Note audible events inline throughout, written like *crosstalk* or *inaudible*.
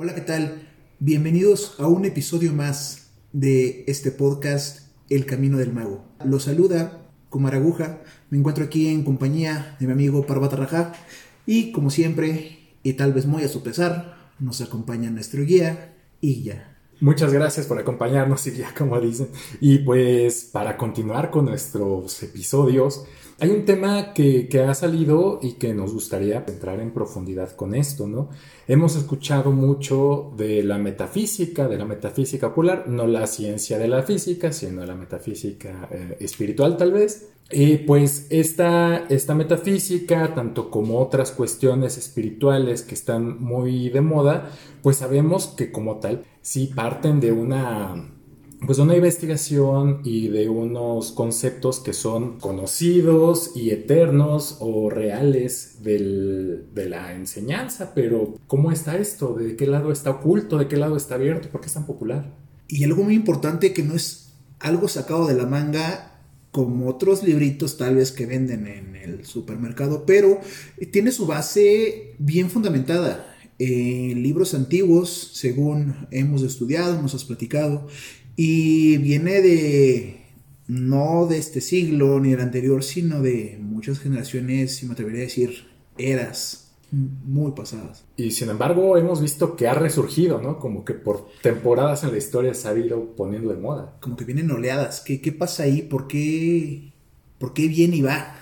Hola, ¿qué tal? Bienvenidos a un episodio más de este podcast El Camino del Mago. Los saluda Kumaraguja. Me encuentro aquí en compañía de mi amigo Parvata Raja y como siempre, y tal vez muy a su pesar, nos acompaña nuestro guía, Illa. Muchas gracias por acompañarnos, ya *laughs* como dicen. Y pues para continuar con nuestros episodios, hay un tema que, que, ha salido y que nos gustaría entrar en profundidad con esto, ¿no? Hemos escuchado mucho de la metafísica, de la metafísica popular, no la ciencia de la física, sino la metafísica eh, espiritual tal vez. Y pues esta, esta metafísica, tanto como otras cuestiones espirituales que están muy de moda, pues sabemos que como tal, sí parten de una pues una investigación y de unos conceptos que son conocidos y eternos o reales del, de la enseñanza, pero ¿cómo está esto? ¿De qué lado está oculto? ¿De qué lado está abierto? ¿Por qué es tan popular? Y algo muy importante que no es algo sacado de la manga como otros libritos tal vez que venden en el supermercado, pero tiene su base bien fundamentada en libros antiguos, según hemos estudiado, nos has platicado, y viene de, no de este siglo ni del anterior, sino de muchas generaciones, si me atrevería a decir, eras muy pasadas. Y sin embargo hemos visto que ha resurgido, ¿no? Como que por temporadas en la historia se ha ido poniendo de moda. Como que vienen oleadas. ¿Qué, qué pasa ahí? ¿Por qué, ¿Por qué viene y va?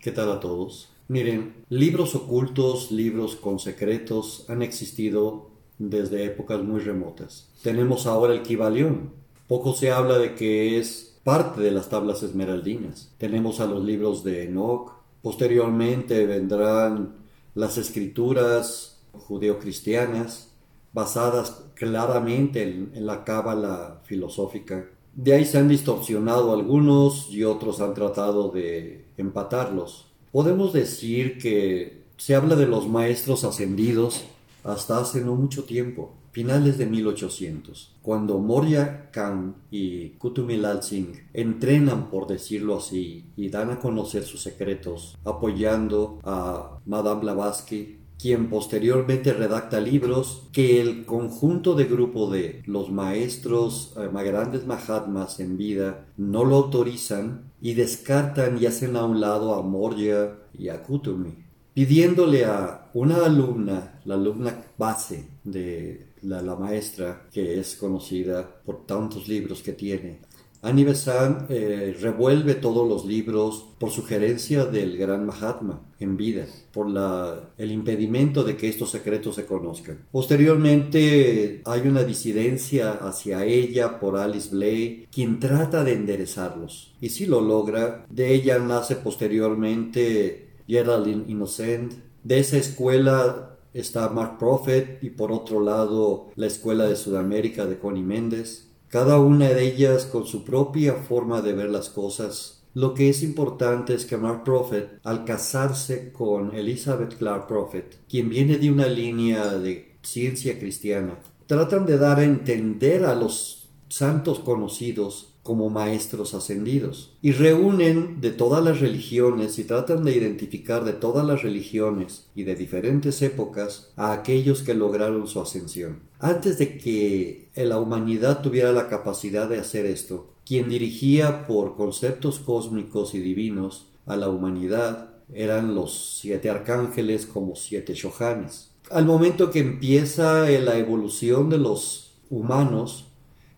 ¿Qué tal a todos? Miren, libros ocultos, libros con secretos han existido desde épocas muy remotas. Tenemos ahora el Kibalión, poco se habla de que es parte de las tablas esmeraldinas. Tenemos a los libros de Enoch. Posteriormente vendrán las escrituras judeocristianas basadas claramente en, en la cábala filosófica. De ahí se han distorsionado algunos y otros han tratado de empatarlos. Podemos decir que se habla de los maestros ascendidos hasta hace no mucho tiempo finales de 1800, cuando Moria Khan y Kutumilal Singh entrenan, por decirlo así, y dan a conocer sus secretos, apoyando a Madame Blavatsky, quien posteriormente redacta libros que el conjunto de grupo de los maestros eh, grandes Mahatmas en vida no lo autorizan y descartan y hacen a un lado a Moria y a Kutumi, pidiéndole a una alumna, la alumna base de la, maestra, que es conocida por tantos libros que tiene. Annie Besant eh, revuelve todos los libros por sugerencia del gran Mahatma en vida, por la, el impedimento de que estos secretos se conozcan. Posteriormente hay una disidencia hacia ella por Alice Blay, quien trata de enderezarlos. Y si lo logra, de ella nace posteriormente Geraldine Innocent. De esa escuela está Mark Prophet y por otro lado la Escuela de Sudamérica de Connie Méndez. Cada una de ellas con su propia forma de ver las cosas. Lo que es importante es que Mark Prophet, al casarse con Elizabeth Clark Prophet, quien viene de una línea de ciencia cristiana, tratan de dar a entender a los santos conocidos como maestros ascendidos y reúnen de todas las religiones y tratan de identificar de todas las religiones y de diferentes épocas a aquellos que lograron su ascensión. Antes de que la humanidad tuviera la capacidad de hacer esto, quien dirigía por conceptos cósmicos y divinos a la humanidad eran los siete arcángeles como siete shohanes. Al momento que empieza la evolución de los humanos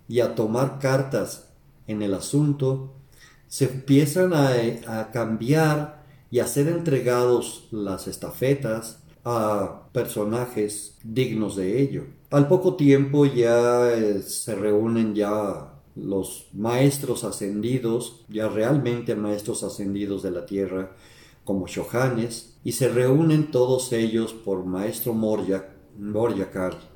y a tomar cartas en el asunto, se empiezan a, cambiar y a ser entregados las estafetas a personajes dignos de ello. Al poco tiempo ya eh, se reúnen ya los maestros ascendidos, ya realmente maestros ascendidos de la tierra, como Shohanes, y se reúnen todos ellos por Maestro Moryak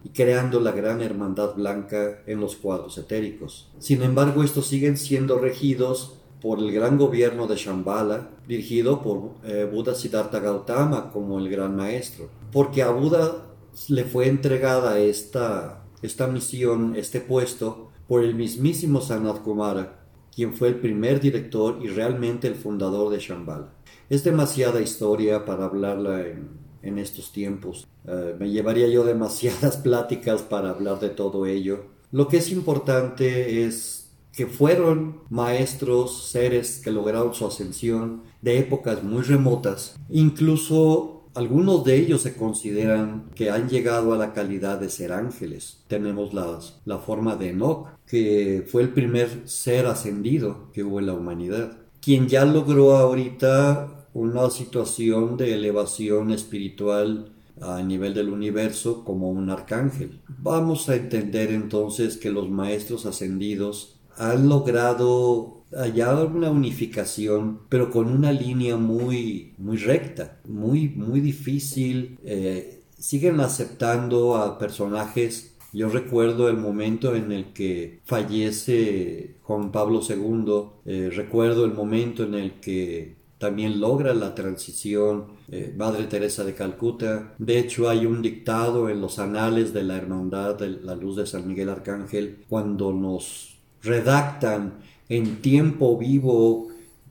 Y creando la gran hermandad blanca en los cuadros etéricos. Sin embargo, estos siguen siendo regidos por el gran gobierno de Shambhala, dirigido por eh, Buda Siddhartha Gautama como el gran maestro, porque a Buda le fue entregada esta, esta misión, este puesto, por el mismísimo Sanat Kumara, quien fue el primer director y realmente el fundador de Shambhala. Es demasiada historia para hablarla en en estos tiempos. Eh, me llevaría yo demasiadas *laughs* pláticas para hablar de todo ello. Lo que es importante es que fueron maestros, seres que lograron su ascensión de épocas muy remotas. Incluso algunos de ellos se consideran que han llegado a la calidad de ser ángeles. Tenemos la forma de Enoch, que fue el primer ser ascendido que hubo en la humanidad, quien ya logró ahorita una situación de elevación espiritual a nivel del universo como un arcángel. Vamos a entender entonces que los maestros ascendidos han logrado hallar una unificación, pero con una línea muy, muy recta, muy, muy difícil. Eh, siguen aceptando a personajes. Yo recuerdo el momento en el que fallece Juan Pablo II, eh, recuerdo el momento en el que también logra la transición eh, Madre Teresa de Calcuta. De hecho, hay un dictado en los anales de la Hermandad de la Luz de San Miguel Arcángel cuando nos redactan en tiempo vivo,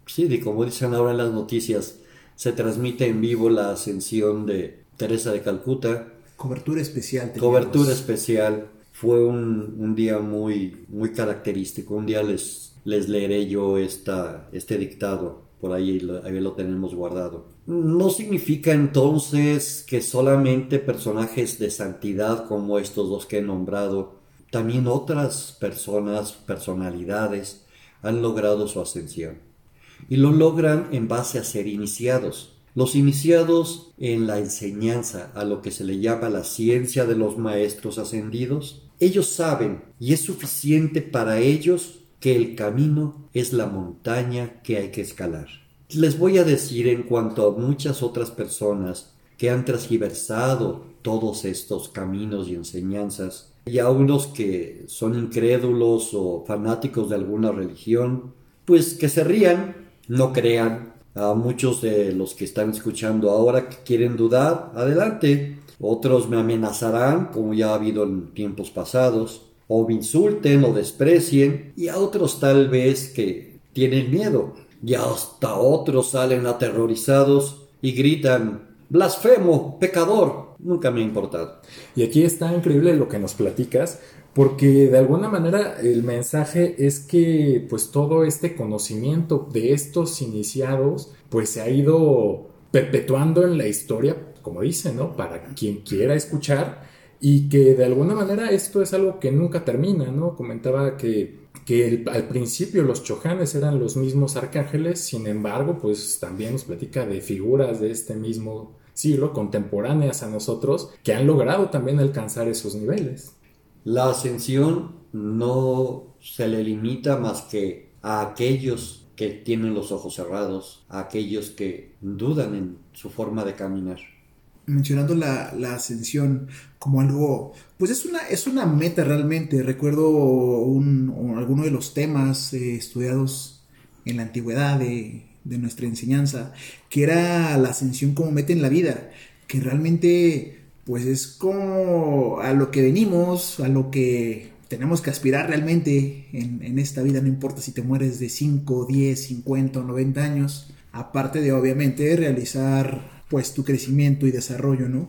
sí, de como dicen ahora en las noticias, se transmite en vivo la ascensión de Teresa de Calcuta. Cobertura especial. Cobertura especial. Fue un, día muy, muy característico. Un día les, les leeré yo esta, este dictado. Por ahí ahí lo tenemos guardado. No significa entonces que solamente personajes de santidad como estos dos que he nombrado, también otras personas, personalidades, han logrado su ascensión. Y lo logran en base a ser iniciados. Los iniciados en la enseñanza a lo que se le llama la ciencia de los maestros ascendidos, ellos saben y es suficiente para ellos que el camino es la montaña que hay que escalar. Les voy a decir en cuanto a muchas otras personas que han transgiversado todos estos caminos y enseñanzas, y a unos que son incrédulos o fanáticos de alguna religión, pues que se rían, no crean. A muchos de los que están escuchando ahora que quieren dudar, adelante. Otros me amenazarán, como ya ha habido en tiempos pasados, o me insulten o desprecien, y a otros tal vez que tienen miedo. Y hasta otros salen aterrorizados y gritan, blasfemo, pecador, nunca me ha importado. Y aquí está increíble lo que nos platicas, porque de alguna manera el mensaje es que pues todo este conocimiento de estos iniciados pues se ha ido perpetuando en la historia, como dice, ¿no? Para quien quiera escuchar y que de alguna manera esto es algo que nunca termina, ¿no? Comentaba que, que al principio los chojanes eran los mismos arcángeles, sin embargo, pues también nos platica de figuras de este mismo siglo, contemporáneas a nosotros, que han logrado también alcanzar esos niveles. La ascensión no se le limita más que a aquellos que tienen los ojos cerrados, a aquellos que dudan en su forma de caminar. Mencionando la, ascensión como algo, pues es una, es una meta realmente. Recuerdo un, alguno de los temas eh, estudiados en la antigüedad de de nuestra enseñanza, que era la ascensión como meta en la vida, que realmente pues es como a lo que venimos, a lo que tenemos que aspirar realmente en, en esta vida, no importa si te mueres de 5, 10, 50 o 90 años, aparte de obviamente realizar pues tu crecimiento y desarrollo, ¿no?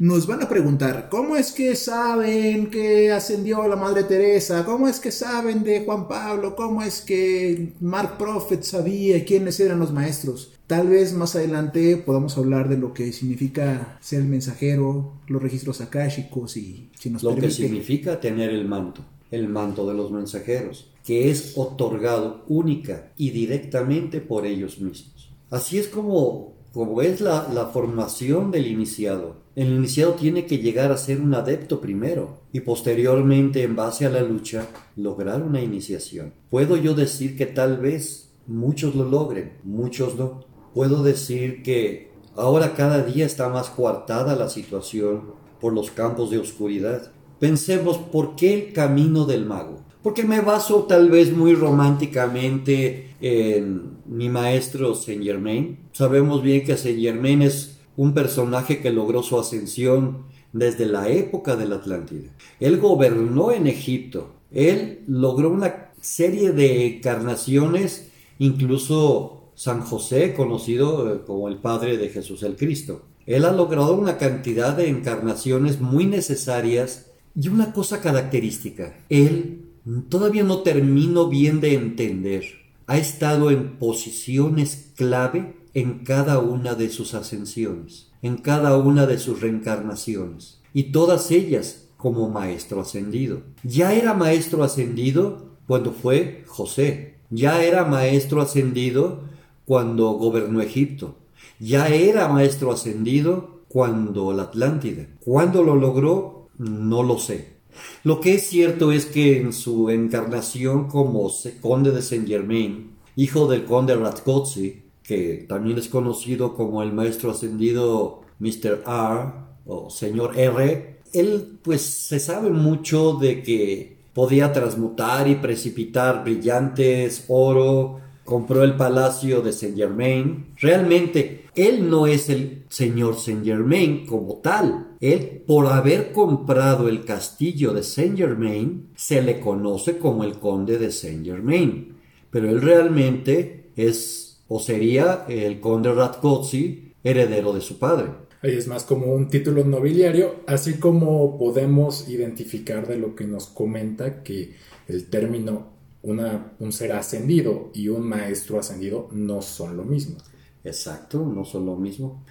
Nos van a preguntar, ¿cómo es que saben que ascendió la Madre Teresa? ¿Cómo es que saben de Juan Pablo? ¿Cómo es que Mark Prophet sabía quiénes eran los maestros? Tal vez más adelante podamos hablar de lo que significa ser el mensajero, los registros akáshicos y si nos Lo que significa tener el manto, el manto de los mensajeros, que es otorgado única y directamente por ellos mismos. Así es como como es la, la, formación del iniciado. El iniciado tiene que llegar a ser un adepto primero y posteriormente, en base a la lucha, lograr una iniciación. Puedo yo decir que tal vez muchos lo logren, muchos no. Puedo decir que ahora cada día está más coartada la situación por los campos de oscuridad. Pensemos por qué el camino del mago. Porque me baso tal vez muy románticamente en mi maestro Saint Germain. Sabemos bien que Saint Germain es un personaje que logró su ascensión desde la época de la Atlántida. Él gobernó en Egipto. Él logró una serie de encarnaciones, incluso San José, conocido eh, como el padre de Jesús el Cristo. Él ha logrado una cantidad de encarnaciones muy necesarias y una cosa característica. Él todavía no termino bien de entender. Ha estado en posiciones clave en cada una de sus ascensiones, en cada una de sus reencarnaciones, y todas ellas como maestro ascendido. Ya era maestro ascendido cuando fue José, ya era maestro ascendido cuando gobernó Egipto, ya era maestro ascendido cuando la Atlántida. ¿Cuándo lo logró? No lo sé. Lo que es cierto es que en su encarnación como conde de Saint Germain, hijo del conde Ratkotsi, que también es conocido como el maestro ascendido Mr. R o señor R, él pues se sabe mucho de que podía transmutar y precipitar brillantes, oro, compró el palacio de Saint Germain. Realmente, él no es el señor Saint Germain como tal. Él, por haber comprado el castillo de Saint Germain, se le conoce como el conde de Saint Germain. Pero él realmente es o sería el conde Ratkotsi, heredero de su padre. Ahí es más como un título nobiliario, así como podemos identificar de lo que nos comenta que el término una, un ser ascendido y un maestro ascendido no son lo mismo. Exacto, no son lo mismo.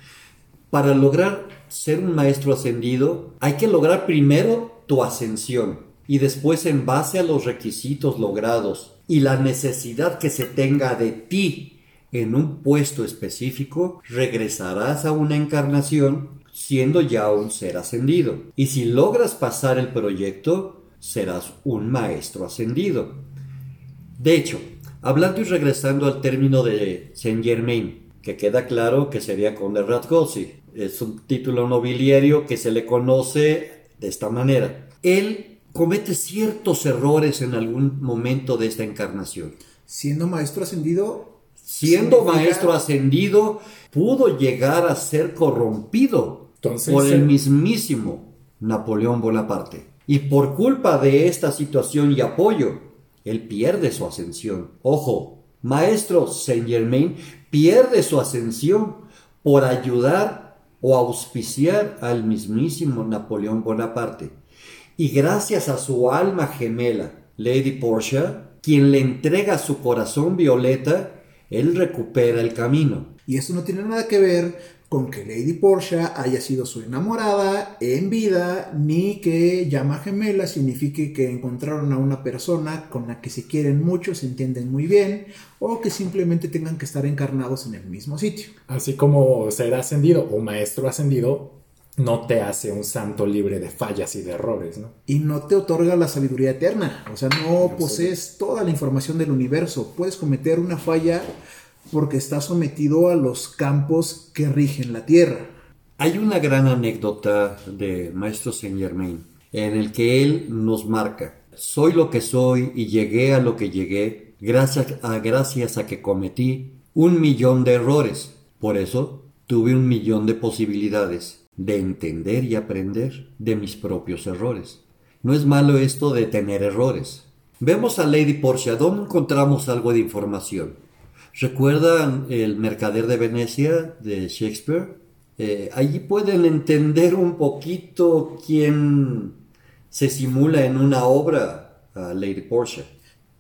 Para lograr ser un maestro ascendido, hay que lograr primero tu ascensión y después en base a los requisitos logrados y la necesidad que se tenga de ti en un puesto específico, regresarás a una encarnación siendo ya un ser ascendido. Y si logras pasar el proyecto, serás un maestro ascendido. De hecho, hablando y regresando al término de Saint Germain, que queda claro que sería Conde Radgossi, es un título nobiliario que se le conoce de esta manera. Él comete ciertos errores en algún momento de esta encarnación. Siendo maestro ascendido, siendo maestro ascendido, pudo llegar a ser corrompido por el mismísimo Napoleón Bonaparte. Y por culpa de esta situación y apoyo, él pierde su ascensión. Ojo, maestro Saint Germain pierde su ascensión por ayudar o auspiciar al mismísimo Napoleón Bonaparte. Y gracias a su alma gemela, Lady Portia, quien le entrega su corazón violeta, él recupera el camino. Y eso no tiene nada que ver con que Lady Portia haya sido su enamorada en vida, ni que llama gemela signifique que encontraron a una persona con la que se quieren mucho, se entienden muy bien, o que simplemente tengan que estar encarnados en el mismo sitio. Así como ser ascendido o maestro ascendido no te hace un santo libre de fallas y de errores, ¿no? Y no te otorga la sabiduría eterna, o sea, no posees toda la información del universo, puedes cometer una falla porque estás sometido a los campos que rigen la Tierra. Hay una gran anécdota de Maestro Saint Germain en el que él nos marca, soy lo que soy y llegué a lo que llegué gracias a, gracias a que cometí un millón de errores, por eso tuve un millón de posibilidades de entender y aprender de mis propios errores. No es malo esto de tener errores. Vemos a Lady Portia, ¿dónde encontramos algo de información? ¿Recuerdan el Mercader de Venecia de Shakespeare? Eh, allí pueden entender un poquito quién se simula en una obra a Lady Portia.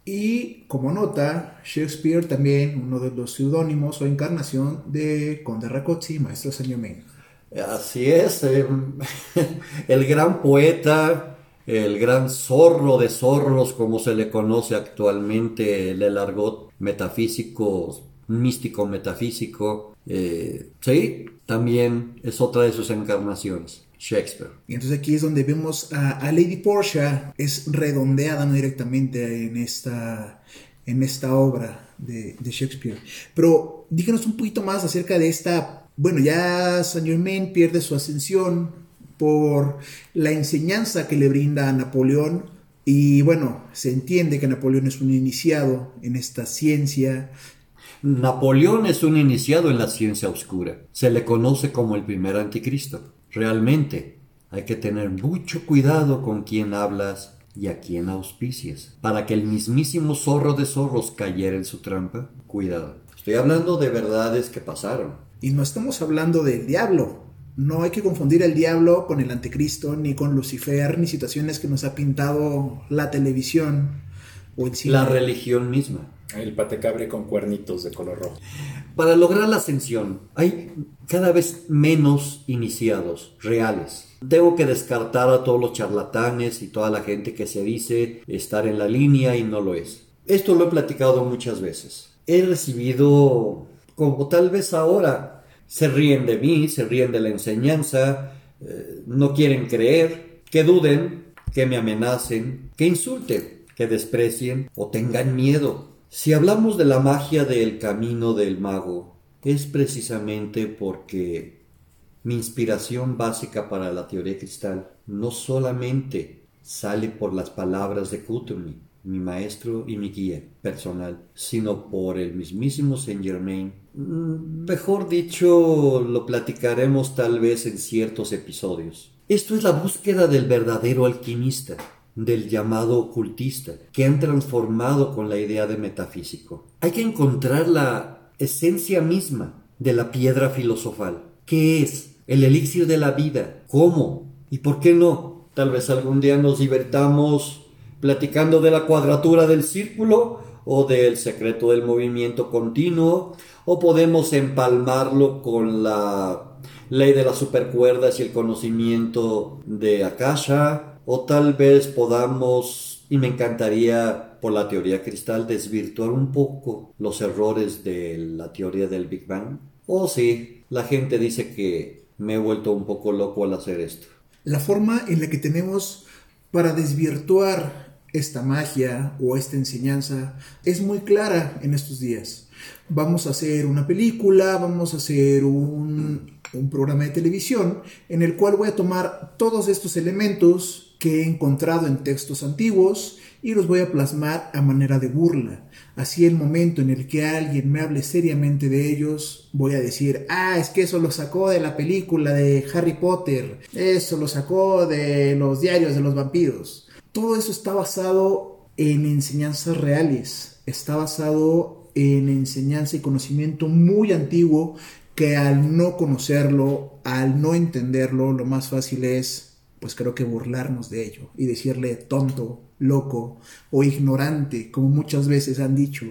Y como nota, Shakespeare también, uno de los seudónimos o encarnación de Conde Racozzi, maestro Saint Así es, eh, *laughs* el gran poeta, el gran zorro de zorros, como se le conoce actualmente, el argot metafísico, místico metafísico, eh, sí, también es otra de sus encarnaciones. Shakespeare. Y entonces aquí es donde vemos a, Lady Portia, es redondeada no directamente en esta, en esta obra de, de Shakespeare. Pero díganos un poquito más acerca de esta bueno, ya Saint Germain pierde su ascensión por la enseñanza que le brinda a Napoleón y bueno, se entiende que Napoleón es un iniciado en esta ciencia. Napoleón es un iniciado en la ciencia oscura. Se le conoce como el primer anticristo. Realmente hay que tener mucho cuidado con quién hablas y a quién auspicias. Para que el mismísimo zorro de zorros cayera en su trampa, cuidado. Estoy hablando de verdades que pasaron. Y no estamos hablando del diablo, No hay que confundir el diablo con el anticristo, ni con Lucifer, ni situaciones que nos ha pintado la televisión o el cine. La religión misma. El patecabre con cuernitos de color rojo. Para lograr la ascensión hay cada vez menos iniciados reales. Tengo que descartar a todos los charlatanes y toda la gente que se dice estar en la línea y no lo es. Esto lo he platicado muchas veces. He recibido, como tal vez ahora, se ríen de mí, se ríen de la enseñanza, eh, no quieren creer, que duden, que me amenacen, que insulten, que desprecien o tengan miedo. Si hablamos de la magia del camino del mago, es precisamente porque mi inspiración básica para la teoría cristal no solamente sale por las palabras de Kutumi, mi maestro y mi guía personal, sino por el mismísimo Saint Germain. Mm, Mejor dicho, lo platicaremos tal vez en ciertos episodios. Esto es la búsqueda del verdadero alquimista, del llamado ocultista, que han transformado con la idea de metafísico. Hay que encontrar la esencia misma de la piedra filosofal. ¿Qué es? El elixir de la vida. ¿Cómo? ¿Y por qué no? Tal vez algún día nos divertamos platicando de la cuadratura del círculo o del secreto del movimiento continuo, o podemos empalmarlo con la ley de las supercuerdas y el conocimiento de Akasha, o tal vez podamos, y me encantaría por la teoría cristal, desvirtuar un poco los errores de la teoría del Big Bang. O sí, la gente dice que me he vuelto un poco loco al hacer esto. La forma en la que tenemos para desvirtuar esta magia o esta enseñanza es muy clara en estos días. Vamos a hacer una película, vamos a hacer un, programa de televisión en el cual voy a tomar todos estos elementos que he encontrado en textos antiguos y los voy a plasmar a manera de burla. Así el momento en el que alguien me hable seriamente de ellos, voy a decir, ah, es que eso lo sacó de la película de Harry Potter, eso lo sacó de los diarios de los vampiros. Todo eso está basado en enseñanzas reales, está basado en enseñanza y conocimiento muy antiguo que al no conocerlo, al no entenderlo, lo más fácil es, pues creo que burlarnos de ello y decirle tonto, loco o ignorante, como muchas veces han dicho.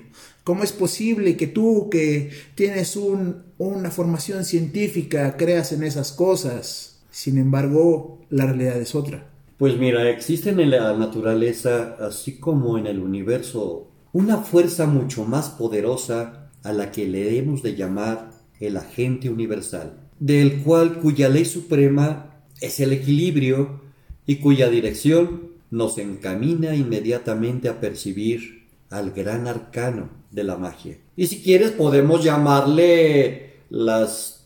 ¿Cómo es posible que tú, que tienes un, una formación científica, creas en esas cosas? Sin embargo, la realidad es otra. Pues mira, existen en la naturaleza, así como en el universo, una fuerza mucho más poderosa a la que le hemos de llamar el agente universal, del cual cuya ley suprema es el equilibrio y cuya dirección nos encamina inmediatamente a percibir al gran arcano de la magia. Y si quieres podemos llamarle las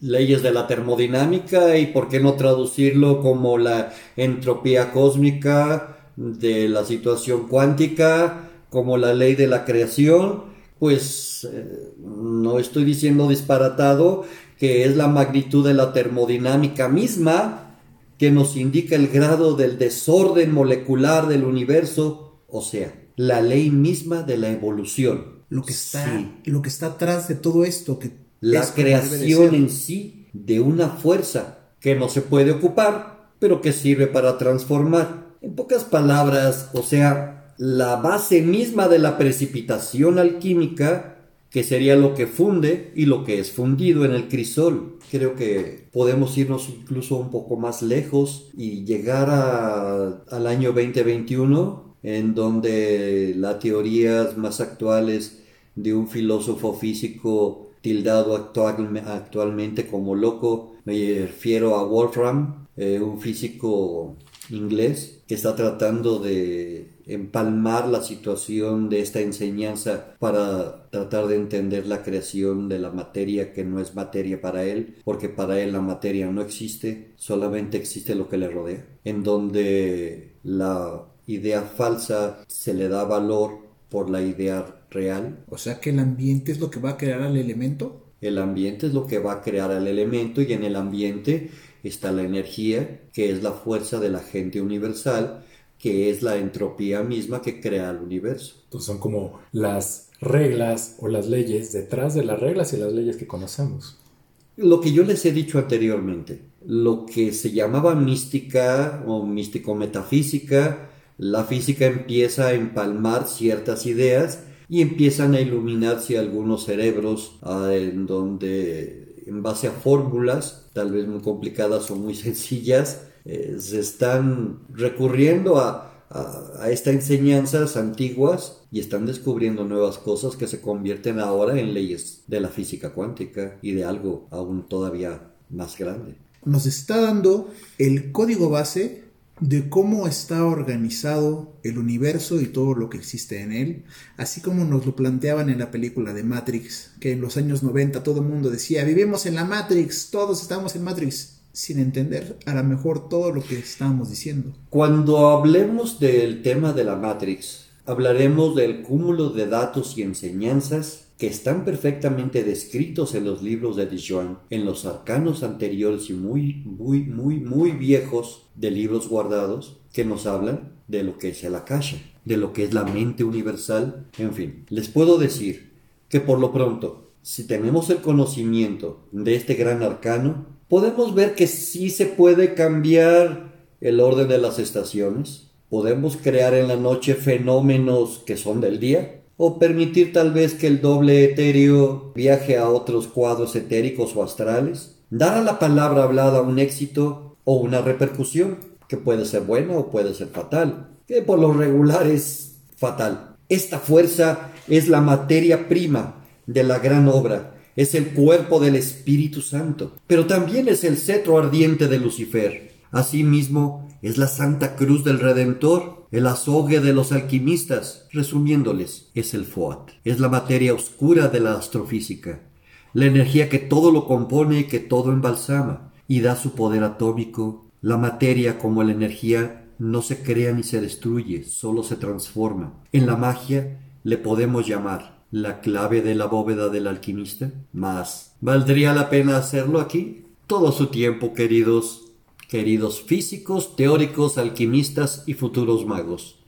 leyes de la termodinámica y por qué no traducirlo como la entropía cósmica de la situación cuántica, como la ley de la creación, pues eh, no estoy diciendo disparatado que es la magnitud de la termodinámica misma que nos indica el grado del desorden molecular del universo, o sea, la ley misma de la evolución. Lo que está, sí. lo que está atrás de todo esto, que la creación en sí de una fuerza que no se puede ocupar, pero que sirve para transformar. En pocas palabras, o sea, la base misma de la precipitación alquímica que sería lo que funde y lo que es fundido en el crisol. Creo que podemos irnos incluso un poco más lejos y llegar a, al año 2021, en donde las teorías más actuales de un filósofo físico tildado actual, actualmente como loco, me refiero a Wolfram, eh, un físico inglés que está tratando de empalmar la situación de esta enseñanza para tratar de entender la creación de la materia que no es materia para él, porque para él la materia no existe, solamente existe lo que le rodea, en donde la idea falsa se le da valor por la idea real. O sea que el ambiente es lo que va a crear al elemento. El ambiente es lo que va a crear al elemento y en el ambiente está la energía, que es la fuerza del agente universal, que es la entropía misma que crea el universo. Entonces son como las reglas o las leyes detrás de las reglas y las leyes que conocemos. lo que yo les he dicho anteriormente, lo que se llamaba mística o místico-metafísica, la física empieza a empalmar ciertas ideas y empiezan a iluminarse algunos cerebros ah, en donde en base a fórmulas, tal vez muy complicadas o muy *laughs* sencillas, eh, se están recurriendo a, a, estas enseñanzas antiguas y están descubriendo nuevas cosas que se convierten ahora en leyes de la física cuántica y de algo aún todavía más grande. Nos está dando el código base de cómo está organizado el universo y todo lo que existe en él, así como nos lo planteaban en la película de Matrix, que en los años 90 todo el mundo decía, vivimos en la Matrix, todos estamos en Matrix sin entender a lo mejor todo lo que estamos diciendo. Cuando hablemos del tema de la Matrix, hablaremos del cúmulo de datos y enseñanzas que están perfectamente descritos en los libros de Dijon, en los arcanos anteriores y muy, muy, muy, muy viejos de libros guardados que nos hablan de lo que es el Akasha, de lo que es la mente universal, en fin. Les puedo decir que por lo pronto, si tenemos el conocimiento de este gran arcano, podemos ver que sí se puede cambiar el orden de las estaciones, podemos crear en la noche fenómenos que son del día, o permitir tal vez que el doble etéreo viaje a otros cuadros etéricos o astrales, dar a la palabra hablada un éxito o una repercusión, que puede ser buena o puede ser fatal, que por lo regular es fatal. Esta fuerza es la materia prima de la gran obra es el cuerpo del Espíritu Santo, pero también es el cetro ardiente de Lucifer. Asimismo, es la Santa Cruz del Redentor, el azogue de los alquimistas. Resumiéndoles, es el FOAT, es la materia oscura de la astrofísica, la energía que todo lo compone y que todo embalsama y da su poder atómico. La materia como la energía no se crea ni se destruye, solo se transforma. En la magia le podemos llamar la clave de la bóveda del alquimista? Más, ¿valdría la pena hacerlo aquí? Todo su tiempo, queridos, queridos físicos, teóricos, alquimistas y futuros magos.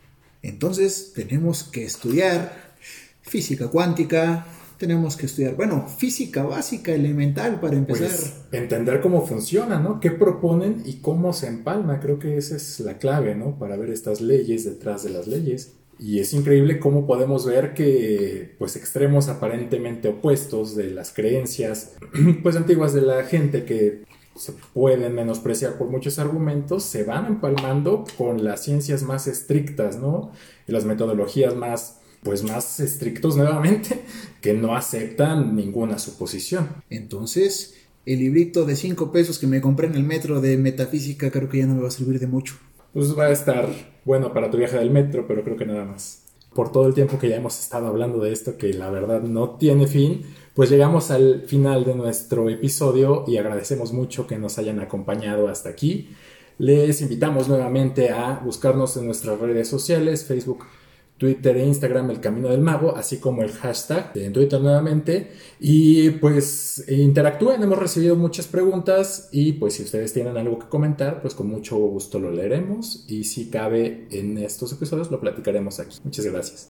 Entonces tenemos que estudiar física cuántica, tenemos que estudiar, bueno, física básica, elemental para empezar. Pues, entender cómo funciona, ¿no? ¿Qué proponen y cómo se empalma? Creo que esa es la clave, ¿no? Para ver estas leyes detrás de las leyes. Y es increíble cómo podemos ver que pues extremos aparentemente opuestos de las creencias *clears throat* pues antiguas de la gente que se pueden menospreciar por muchos argumentos, se van empalmando con las ciencias más estrictas, ¿no? Y las metodologías más pues más estrictos nuevamente, que no aceptan ninguna suposición. Entonces, el librito de 5 pesos que me compré en el metro de metafísica creo que ya no me va a servir de mucho pues va a estar bueno para tu viaje del metro, pero creo que nada más. Por todo el tiempo que ya hemos estado hablando de esto, que la verdad no tiene fin, pues llegamos al final de nuestro episodio y agradecemos mucho que nos hayan acompañado hasta aquí. Les invitamos nuevamente a buscarnos en nuestras redes sociales, Facebook, Twitter e Instagram El Camino del Mago, así como el hashtag en Twitter nuevamente. Y pues interactúen, hemos recibido muchas preguntas y pues si ustedes tienen algo que comentar, pues con mucho gusto lo leeremos y si cabe en estos episodios lo platicaremos aquí. Muchas gracias.